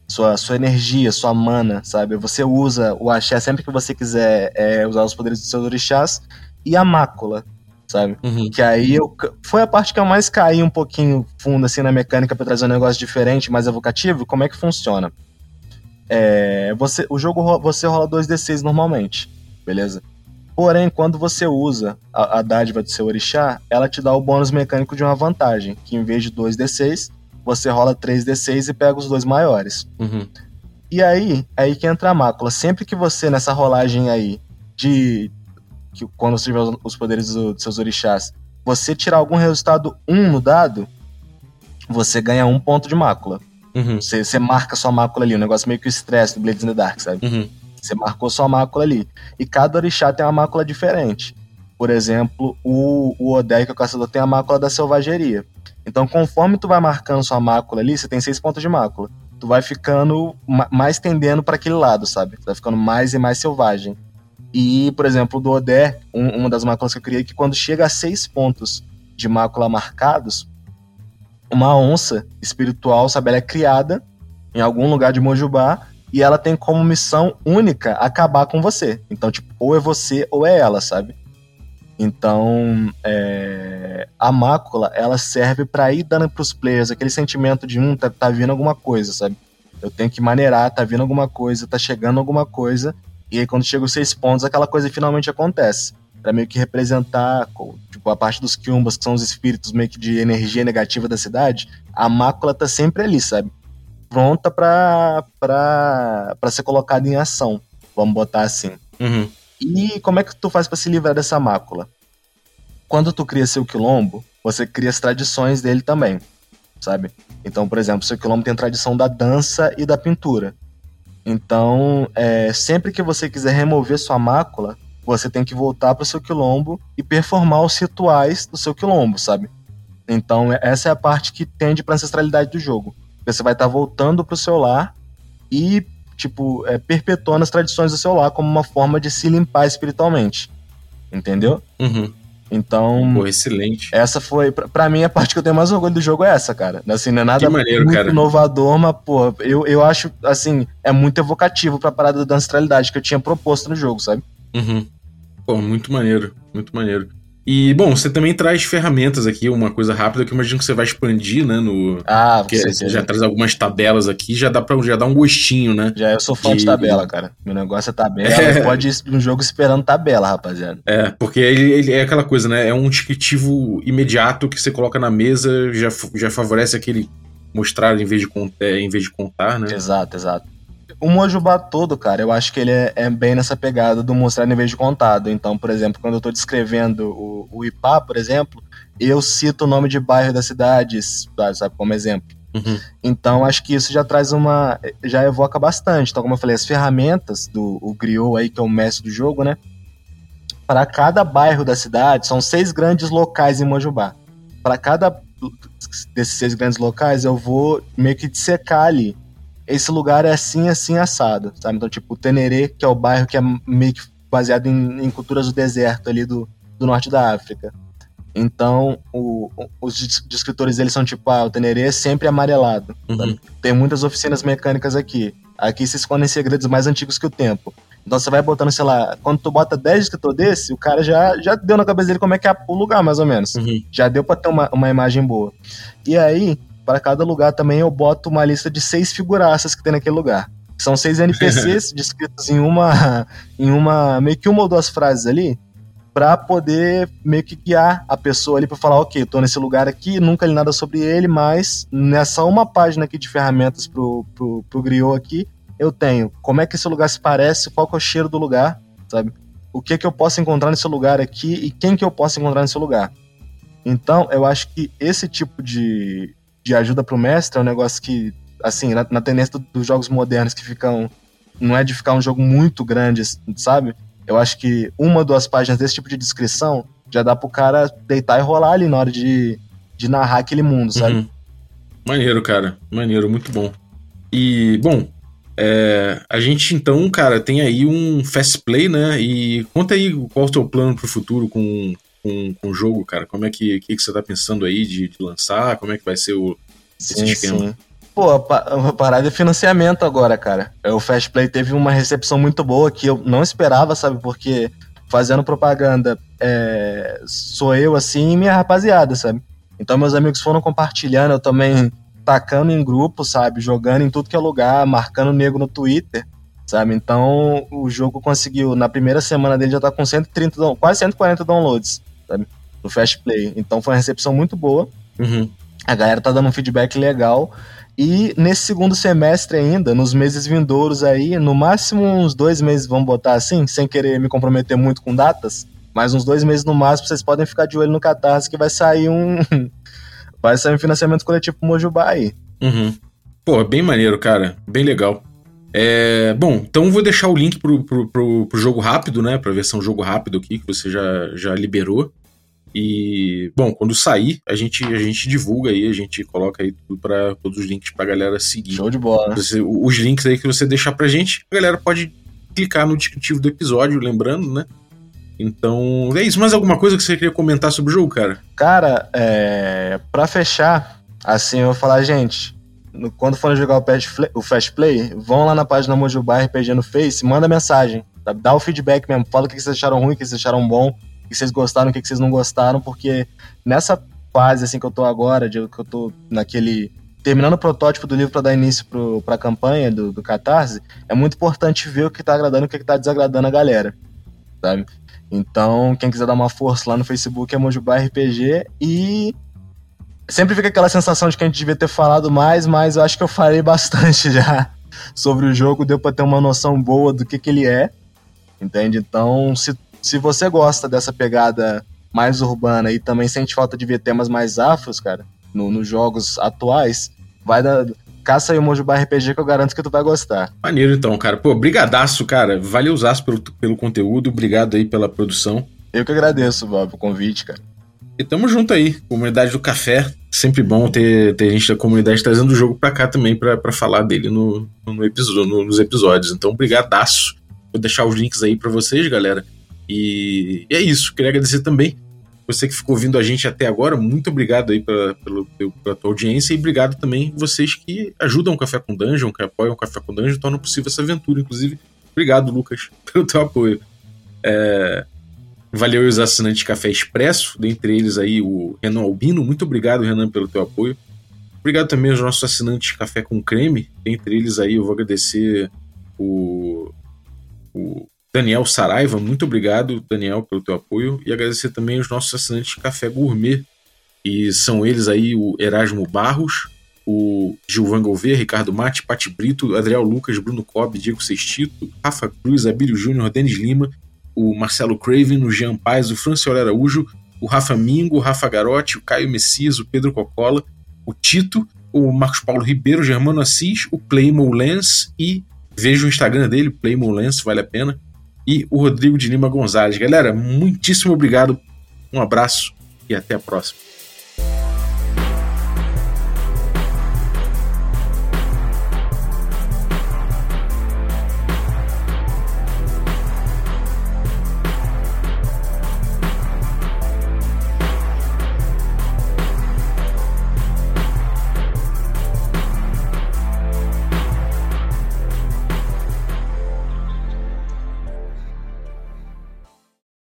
Speaker 1: Sua, sua energia, sua mana, sabe? Você usa o Axé sempre que você quiser é, usar os poderes dos seus orixás e a mácula, sabe?
Speaker 4: Uhum.
Speaker 1: Que aí eu, foi a parte que eu mais caí um pouquinho fundo assim na mecânica pra trazer um negócio diferente, mais evocativo. Como é que funciona? É, você, o jogo você rola 2d6 normalmente, beleza? Porém, quando você usa a, a dádiva do seu orixá, ela te dá o bônus mecânico de uma vantagem, que em vez de 2d6, você rola 3d6 e pega os dois maiores.
Speaker 4: Uhum.
Speaker 1: E aí, é aí que entra a mácula. Sempre que você, nessa rolagem aí, de. Que, quando você tiver os- poderes do- dos seus orixás, você tirar algum resultado 1 no dado, você ganha um ponto de mácula.
Speaker 4: Uhum.
Speaker 1: Você, você marca sua mácula ali, um negócio meio que o estresse do Blades in the Dark, sabe?
Speaker 4: Uhum.
Speaker 1: Você marcou sua mácula ali. E cada orixá tem uma mácula diferente. Por exemplo, o, o Odé, que é o caçador, tem a mácula da selvageria. Então, conforme tu vai marcando sua mácula ali, você tem seis pontos de mácula. Tu vai ficando ma- mais tendendo para aquele lado, sabe? Tu vai ficando mais e mais selvagem. E, por exemplo, do Odé, um- uma das máculas que eu criei, que quando chega a seis pontos de mácula marcados, uma onça espiritual, sabe? Ela é criada em algum lugar de Mojubá e ela tem como missão única acabar com você. Então, tipo, ou é você ou é ela, sabe? Então, é, a mácula, ela serve pra ir dando pros players aquele sentimento de, um, tá, tá vindo alguma coisa, sabe? Eu tenho que maneirar, tá vindo alguma coisa, tá chegando alguma coisa, e aí quando chega os seis pontos, aquela coisa finalmente acontece. Pra meio que representar, tipo, a parte dos Kyumbas, que são os espíritos meio que de energia negativa da cidade, a mácula tá sempre ali, sabe? Pronta pra, pra, pra ser colocada em ação, vamos botar assim.
Speaker 4: Uhum.
Speaker 1: E como é que tu faz pra se livrar dessa mácula? Quando tu cria seu quilombo, você cria as tradições dele também, sabe? Então, por exemplo, seu quilombo tem a tradição da dança e da pintura. Então, é, sempre que você quiser remover sua mácula, você tem que voltar pro seu quilombo e performar os rituais do seu quilombo, sabe? Então, é- essa é a parte que tende pra ancestralidade do jogo. Você vai estar voltando pro seu lar e tipo, é, perpetuando as tradições do seu lar como uma forma de se limpar espiritualmente. Entendeu?
Speaker 4: Uhum.
Speaker 1: Então,
Speaker 4: Pô, excelente.
Speaker 1: essa foi, pra, pra mim, a parte que eu tenho mais orgulho do jogo é essa, cara. Assim, não é nada
Speaker 4: maneiro,
Speaker 1: muito
Speaker 4: cara.
Speaker 1: inovador, mas, pô, eu, eu acho, assim, é muito evocativo pra parada da ancestralidade que eu tinha proposto no jogo, sabe?
Speaker 4: Uhum. Pô, muito maneiro, muito maneiro. E, bom, você também traz ferramentas aqui, uma coisa rápida que eu imagino que você vai expandir, né, no...
Speaker 1: Ah,
Speaker 4: Porque
Speaker 1: você,
Speaker 4: já traz algumas tabelas aqui, já dá pra já dar um gostinho, né?
Speaker 1: já eu sou fã de
Speaker 4: de-
Speaker 1: tabela, cara. Meu negócio é tabela,
Speaker 4: É.
Speaker 1: pode ir no jogo esperando tabela, rapaziada.
Speaker 4: É, porque ele, ele é aquela coisa, né? É um descritivo imediato que você coloca na mesa, já, já favorece aquele mostrar em vez de, é, em vez de contar, né?
Speaker 1: Exato, exato. O Mojubá todo, cara, eu acho que ele é, é bem nessa pegada do mostrar em vez de contado. Então, por exemplo, quando eu tô descrevendo o, o Ipá, por exemplo, eu cito o nome de bairro da cidade, sabe, como exemplo.
Speaker 4: Uhum.
Speaker 1: Então, acho que isso já traz uma. já evoca bastante. Então, como eu falei, as ferramentas do o Griot aí, que é o mestre do jogo, né? Para cada bairro da cidade, são seis grandes locais em Mojubá. Para cada desses seis grandes locais, eu vou meio que dissecar ali. Esse lugar é assim, assim, assado, sabe? Então, tipo, o Tenerê, que é o bairro que é meio que baseado em, em culturas do deserto ali do, do norte da África. Então, o- os des- descritores deles são tipo, ah, o Tenerê é sempre amarelado.
Speaker 4: Uhum.
Speaker 1: Tem muitas oficinas mecânicas aqui. Aqui se escondem segredos mais antigos que o tempo. Então você vai botando, sei lá, quando tu bota 10 descritor desse, o cara já, já deu na cabeça dele como é que é o lugar, mais ou menos.
Speaker 4: Uhum.
Speaker 1: Já deu pra ter uma, uma imagem boa. E aí, para cada lugar também eu boto uma lista de seis figuraças que tem naquele lugar. São seis NPCs descritos em uma, em uma, meio que uma ou duas frases ali, pra poder meio que guiar a pessoa ali pra falar, ok, tô nesse lugar aqui, nunca li nada sobre ele, mas nessa uma página aqui de ferramentas pro, pro, pro Griot aqui, eu tenho como é que esse lugar se parece, qual que é o cheiro do lugar, sabe? O que que eu posso encontrar nesse lugar aqui e quem que eu posso encontrar nesse lugar. Então, eu acho que esse tipo de, de ajuda pro mestre é um negócio que, assim, na, na tendência do- dos jogos modernos que ficam. Não é de ficar um jogo muito grande, sabe? Eu acho que uma, duas páginas desse tipo de descrição já dá pro cara deitar e rolar ali na hora de, de narrar aquele mundo, sabe?
Speaker 4: Uhum. Maneiro, cara. Maneiro, muito bom. E, bom, é, a gente então, cara, tem aí um fast play, né? E conta aí qual é o teu plano pro futuro com, com, com o jogo, cara. Como é que, que, que você tá pensando aí de, de lançar? Como é que vai ser o. Esse
Speaker 1: Sim,
Speaker 4: esquema.
Speaker 1: sim. Pô, a, pa- a parada é financiamento agora, cara. O Fast Play teve uma recepção muito boa que eu não esperava, sabe? Porque fazendo propaganda é, sou eu assim e minha rapaziada, sabe? Então meus amigos foram compartilhando, eu também tacando em grupo, sabe? Jogando em tudo que é lugar, marcando nego no Twitter, sabe? Então o jogo conseguiu, na primeira semana dele já tá com 130, down- quase 140 downloads, sabe? No Fast Play. Então foi uma recepção muito boa.
Speaker 4: Uhum.
Speaker 1: A galera tá dando um feedback legal. E nesse segundo semestre ainda, nos meses vindouros aí, no máximo uns dois meses, vamos botar assim, sem querer me comprometer muito com datas, mas uns dois meses no máximo, vocês podem ficar de olho no Catarse que vai sair um. vai sair um financiamento coletivo pro Mojubá aí.
Speaker 4: Uhum. Pô, bem maneiro, cara. Bem legal. É, bom, então vou deixar o link pro, pro, pro, pro jogo rápido, né? Pra versão jogo rápido aqui, que você já, já liberou. E, bom, quando sair, a gente, a gente divulga aí, a gente coloca aí tudo para todos os links pra galera seguir.
Speaker 1: Show de bola.
Speaker 4: Você, os links aí que você deixar pra gente, a galera pode clicar no descritivo do episódio, lembrando, né? Então, é isso. Mais alguma coisa que você queria comentar sobre o jogo, cara?
Speaker 1: Cara, é, pra fechar, assim, eu vou falar, gente, no- quando forem jogar o Play, o Fast Play, vão lá na página Mojubá RPG no Face, manda mensagem, dá o feedback mesmo, fala o que vocês acharam ruim, o que vocês acharam bom, o que vocês gostaram, o que vocês não gostaram, porque nessa fase assim que eu tô agora, de que eu tô naquele terminando o protótipo do livro para dar início pro, pra campanha do, do Catarse, é muito importante ver o que tá agradando e o que tá desagradando a galera, sabe? Então, quem quiser dar uma força lá no Facebook é Mojubá RPG e sempre fica aquela sensação de que a gente devia ter falado mais, mas eu acho que eu falei bastante já sobre o jogo, deu pra ter uma noção boa do que, que ele é, entende? Então, se, se você gosta dessa pegada mais urbana e também sente falta de ver temas mais afros, cara, no- nos jogos atuais, vai dar. Caça aí o Mojubá RPG que eu garanto que tu vai gostar.
Speaker 4: Maneiro então, cara. Pô, brigadaço, cara. Valeuzaço pelo, pelo conteúdo, obrigado aí pela produção.
Speaker 1: Eu que agradeço, Bob, o convite, cara.
Speaker 4: E tamo junto aí, comunidade do café. Sempre bom ter, ter gente da comunidade trazendo o jogo pra cá também pra falar dele no, no episódio, no- nos episódios. Então, brigadaço. Vou deixar os links aí pra vocês, galera. E, e é isso. Queria agradecer também você que ficou ouvindo a gente até agora. Muito obrigado aí pela, pelo, pela tua audiência e obrigado também vocês que ajudam o Café com Dungeon, que apoiam o Café com Dungeon tornam possível essa aventura. Inclusive, obrigado, Lucas, pelo teu apoio. É, Valeu os assinantes Café Expresso, dentre eles aí o Renan Albino. Muito obrigado, Renan, pelo teu apoio. Obrigado também aos nossos assinantes Café com Creme. Dentre eles aí eu vou agradecer o, o Daniel Saraiva. Muito obrigado, Daniel, pelo teu apoio. E agradecer também os nossos assinantes Café Gourmet. E são eles aí o Erasmo Barros, o Gilvan Gouveia, Ricardo Mate, Pati Brito, Adriel Lucas, Bruno Cobb, Diego Sextito, Rafa Cruz, Abílio Júnior, Denis Lima, o Marcelo Craven, o Jean Paz, o Francioli Araújo, o Rafa Mingo, o Rafa Garotti, o Caio Messias, o Pedro Cocola, o Tito, o Marcos Paulo Ribeiro, o Germano Assis, o Playmo Lens e veja o Instagram dele, Playmo Lens, vale a pena, e o Rodrigo de Lima Gonzalez. Galera, muitíssimo obrigado, um abraço e até a próxima.